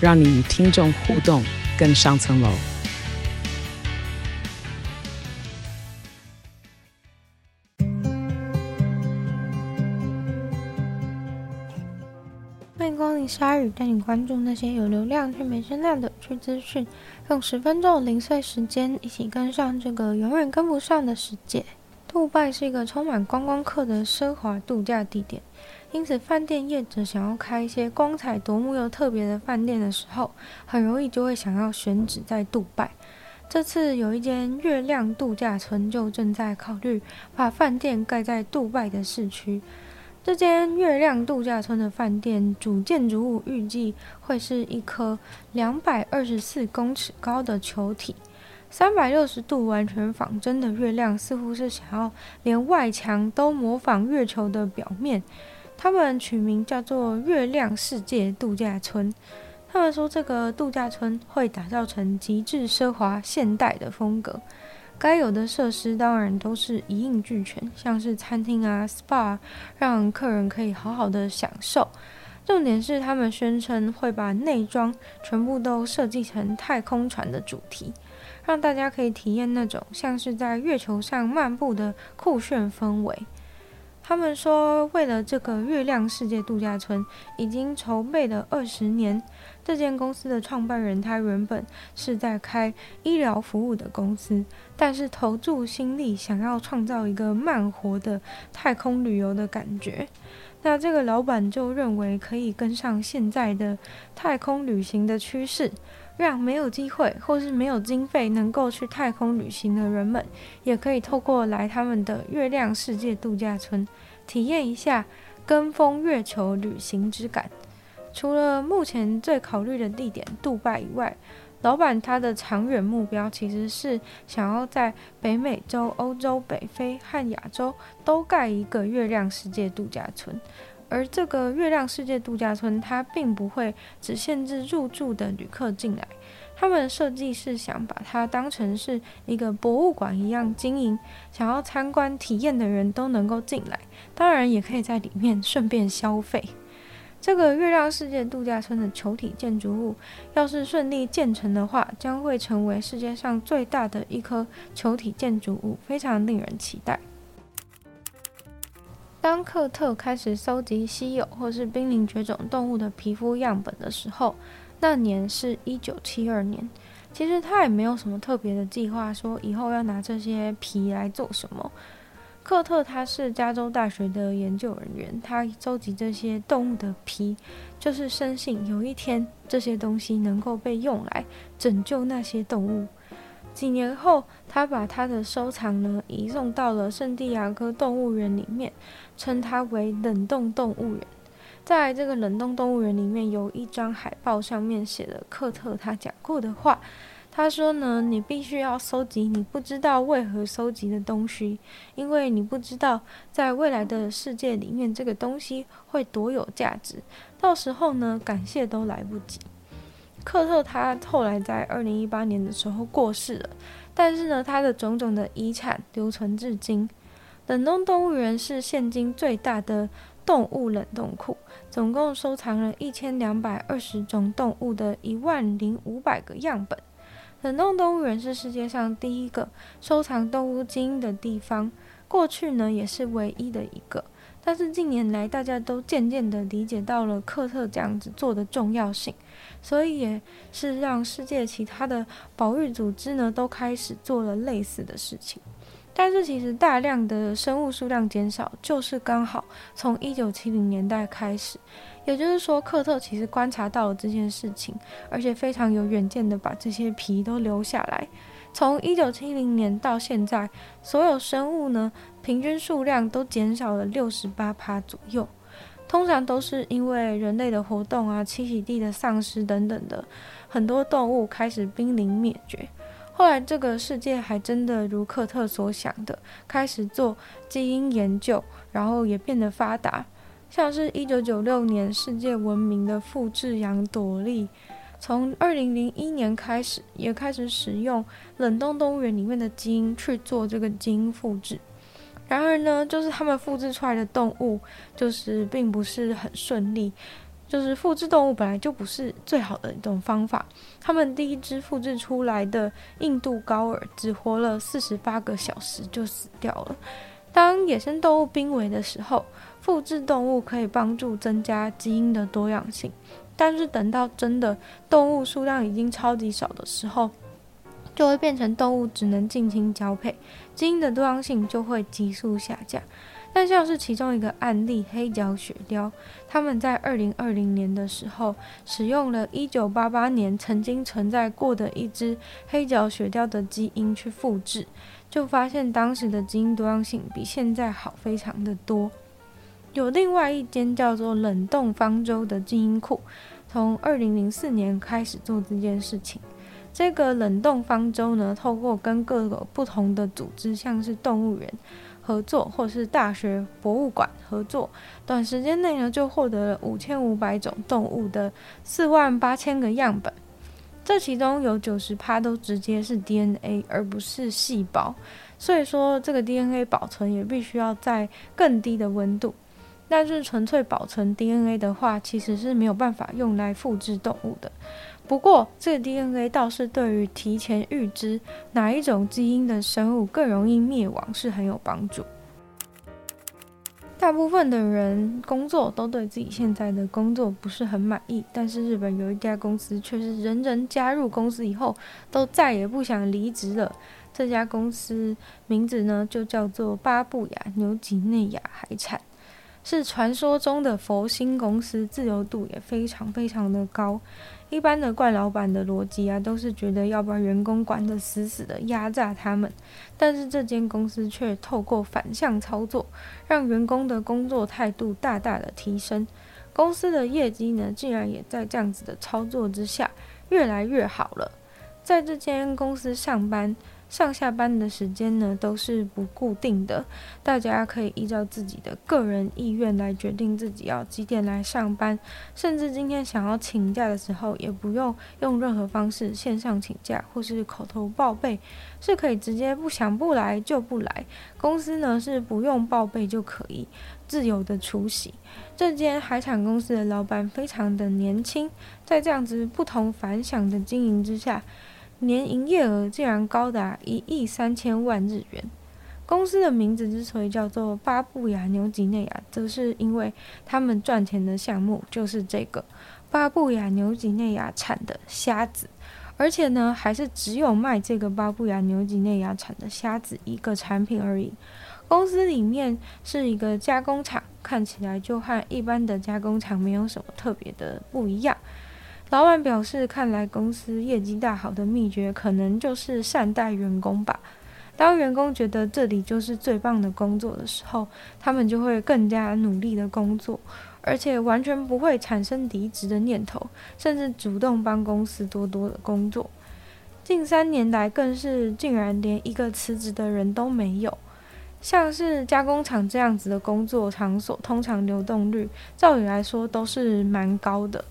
让你与听众互动更上层楼。鲨语带你关注那些有流量却没声量的趣资讯，用十分钟的零碎时间，一起跟上这个永远跟不上的世界。杜拜是一个充满观光客的奢华度假地点，因此饭店业者想要开一些光彩夺目又特别的饭店的时候，很容易就会想要选址在杜拜。这次有一间月亮度假村就正在考虑把饭店盖在杜拜的市区。这间月亮度假村的饭店主建筑物预计会是一颗两百二十四公尺高的球体，三百六十度完全仿真的月亮，似乎是想要连外墙都模仿月球的表面。他们取名叫做“月亮世界度假村”。他们说，这个度假村会打造成极致奢华现代的风格。该有的设施当然都是一应俱全，像是餐厅啊、SPA，让客人可以好好的享受。重点是他们宣称会把内装全部都设计成太空船的主题，让大家可以体验那种像是在月球上漫步的酷炫氛围。他们说，为了这个月亮世界度假村，已经筹备了二十年。这间公司的创办人，他原本是在开医疗服务的公司，但是投注心力，想要创造一个慢活的太空旅游的感觉。那这个老板就认为，可以跟上现在的太空旅行的趋势，让没有机会或是没有经费能够去太空旅行的人们，也可以透过来他们的月亮世界度假村，体验一下跟风月球旅行之感。除了目前最考虑的地点杜拜以外，老板他的长远目标其实是想要在北美洲、欧洲、北非和亚洲都盖一个月亮世界度假村。而这个月亮世界度假村，它并不会只限制入住的旅客进来，他们设计是想把它当成是一个博物馆一样经营，想要参观体验的人都能够进来，当然也可以在里面顺便消费。这个月亮世界度假村的球体建筑物，要是顺利建成的话，将会成为世界上最大的一颗球体建筑物，非常令人期待。当克特开始搜集稀有或是濒临绝种动物的皮肤样本的时候，那年是一九七二年。其实他也没有什么特别的计划，说以后要拿这些皮来做什么。克特他是加州大学的研究人员，他收集这些动物的皮，就是深信有一天这些东西能够被用来拯救那些动物。几年后，他把他的收藏呢移送到了圣地亚哥动物园里面，称它为冷冻动物园。在这个冷冻动物园里面，有一张海报，上面写了克特他讲过的话。他说呢，你必须要收集你不知道为何收集的东西，因为你不知道在未来的世界里面这个东西会多有价值。到时候呢，感谢都来不及。克特他后来在二零一八年的时候过世了，但是呢，他的种种的遗产留存至今。冷冻动物园是现今最大的动物冷冻库，总共收藏了一千两百二十种动物的一万零五百个样本。冷冻动物园是世界上第一个收藏动物基因的地方，过去呢也是唯一的一个。但是近年来，大家都渐渐的理解到了克特这样子做的重要性，所以也是让世界其他的保育组织呢都开始做了类似的事情。但是其实大量的生物数量减少，就是刚好从一九七零年代开始。也就是说，克特其实观察到了这件事情，而且非常有远见的把这些皮都留下来。从一九七零年到现在，所有生物呢平均数量都减少了六十八趴左右。通常都是因为人类的活动啊、栖息地的丧失等等的，很多动物开始濒临灭绝。后来这个世界还真的如克特所想的，开始做基因研究，然后也变得发达。像是一九九六年世界闻名的复制羊朵莉，从二零零一年开始，也开始使用冷冻动物园里面的基因去做这个基因复制。然而呢，就是他们复制出来的动物，就是并不是很顺利。就是复制动物本来就不是最好的一种方法。他们第一只复制出来的印度高尔只活了四十八个小时就死掉了。当野生动物濒危的时候，复制动物可以帮助增加基因的多样性。但是等到真的动物数量已经超级少的时候，就会变成动物只能近亲交配，基因的多样性就会急速下降。但像是其中一个案例，黑脚雪貂，他们在二零二零年的时候，使用了一九八八年曾经存在过的一只黑脚雪貂的基因去复制，就发现当时的基因多样性比现在好非常的多。有另外一间叫做冷冻方舟的基因库，从二零零四年开始做这件事情。这个冷冻方舟呢，透过跟各个不同的组织，像是动物园合作，或是大学博物馆合作，短时间内呢就获得了五千五百种动物的四万八千个样本。这其中有九十趴都直接是 DNA，而不是细胞。所以说，这个 DNA 保存也必须要在更低的温度。但是纯粹保存 DNA 的话，其实是没有办法用来复制动物的。不过，这个 DNA 倒是对于提前预知哪一种基因的生物更容易灭亡是很有帮助。大部分的人工作都对自己现在的工作不是很满意，但是日本有一家公司却是人人加入公司以后都再也不想离职了。这家公司名字呢就叫做巴布亚纽几内亚海产，是传说中的佛心公司，自由度也非常非常的高。一般的怪老板的逻辑啊，都是觉得要把员工管得死死的，压榨他们。但是这间公司却透过反向操作，让员工的工作态度大大的提升。公司的业绩呢，竟然也在这样子的操作之下，越来越好了。在这间公司上班。上下班的时间呢，都是不固定的，大家可以依照自己的个人意愿来决定自己要几点来上班，甚至今天想要请假的时候，也不用用任何方式线上请假或是口头报备，是可以直接不想不来就不来。公司呢是不用报备就可以自由的出席。这间海产公司的老板非常的年轻，在这样子不同凡响的经营之下。年营业额竟然高达一亿三千万日元。公司的名字之所以叫做巴布亚牛几内亚，则是因为他们赚钱的项目就是这个巴布亚牛几内亚产的虾子，而且呢，还是只有卖这个巴布亚牛几内亚产的虾子一个产品而已。公司里面是一个加工厂，看起来就和一般的加工厂没有什么特别的不一样。老板表示，看来公司业绩大好的秘诀，可能就是善待员工吧。当员工觉得这里就是最棒的工作的时候，他们就会更加努力的工作，而且完全不会产生离职的念头，甚至主动帮公司多多的工作。近三年来，更是竟然连一个辞职的人都没有。像是加工厂这样子的工作场所，通常流动率照理来说都是蛮高的。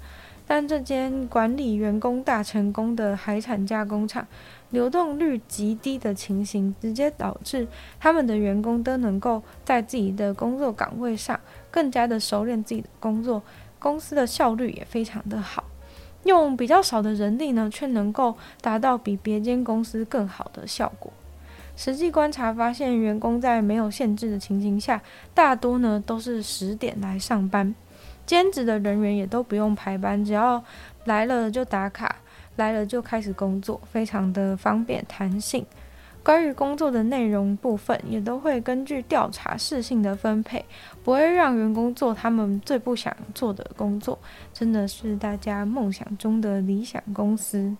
但这间管理员工大成功的海产加工厂，流动率极低的情形，直接导致他们的员工都能够在自己的工作岗位上更加的熟练自己的工作，公司的效率也非常的好。用比较少的人力呢，却能够达到比别间公司更好的效果。实际观察发现，员工在没有限制的情形下，大多呢都是十点来上班。兼职的人员也都不用排班，只要来了就打卡，来了就开始工作，非常的方便弹性。关于工作的内容部分，也都会根据调查事性的分配，不会让员工做他们最不想做的工作，真的是大家梦想中的理想公司。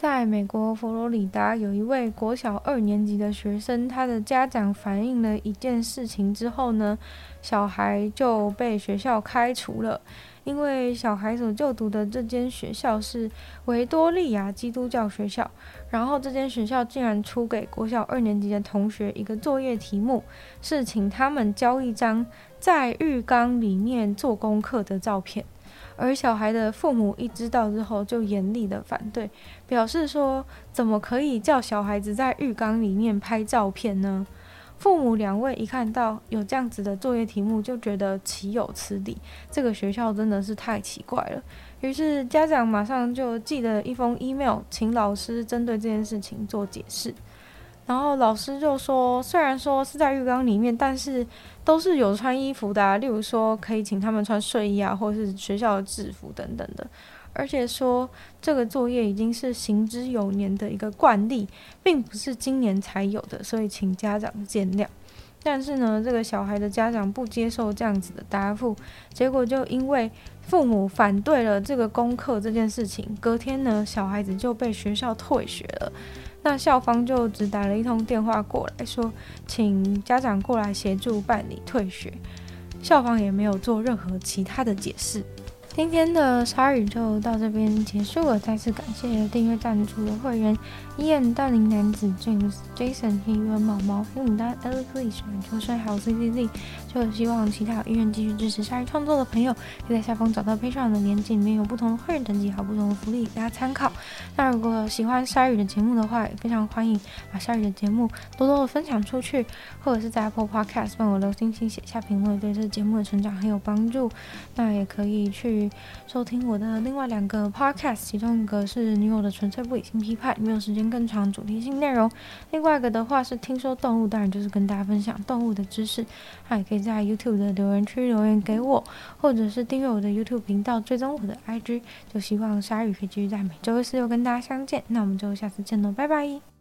在美国佛罗里达，有一位国小二年级的学生，他的家长反映了一件事情之后呢，小孩就被学校开除了，因为小孩所就读的这间学校是维多利亚基督教学校，然后这间学校竟然出给国小二年级的同学一个作业题目，是请他们交一张在浴缸里面做功课的照片。而小孩的父母一知道之后，就严厉的反对，表示说：怎么可以叫小孩子在浴缸里面拍照片呢？父母两位一看到有这样子的作业题目，就觉得岂有此理，这个学校真的是太奇怪了。于是家长马上就寄了一封 email，请老师针对这件事情做解释。然后老师就说，虽然说是在浴缸里面，但是都是有穿衣服的啊，例如说可以请他们穿睡衣啊，或是学校的制服等等的。而且说这个作业已经是行之有年的一个惯例，并不是今年才有的，所以请家长见谅。但是呢，这个小孩的家长不接受这样子的答复，结果就因为父母反对了这个功课这件事情，隔天呢，小孩子就被学校退学了。那校方就只打了一通电话过来说，请家长过来协助办理退学，校方也没有做任何其他的解释。今天的鲨鱼就到这边结束了，再次感谢订阅赞助的会员：Ian、大龄男子、James、Jason、黑羽毛毛、黑牡丹、Alex、水球帅还有 CCZ。就希望其他有意愿继续支持鲨鱼创作的朋友，可以在下方找到 Patreon 的链接，里面有不同的会员等级还有不同的福利，给大家参考。那如果喜欢鲨鱼的节目的话，也非常欢迎把鲨鱼的节目多多的分享出去，或者是在 Apple Podcast 帮我留星星、写下评论，对这个节目的成长很有帮助。那也可以去。收听我的另外两个 podcast，其中一个是女友的纯粹不理性批判，没有时间更长主题性内容；另外一个的话是听说动物，当然就是跟大家分享动物的知识。那也可以在 YouTube 的留言区留言给我，或者是订阅我的 YouTube 频道，追踪我的 IG。就希望鲨鱼可以继续在每周四又跟大家相见，那我们就下次见喽，拜拜。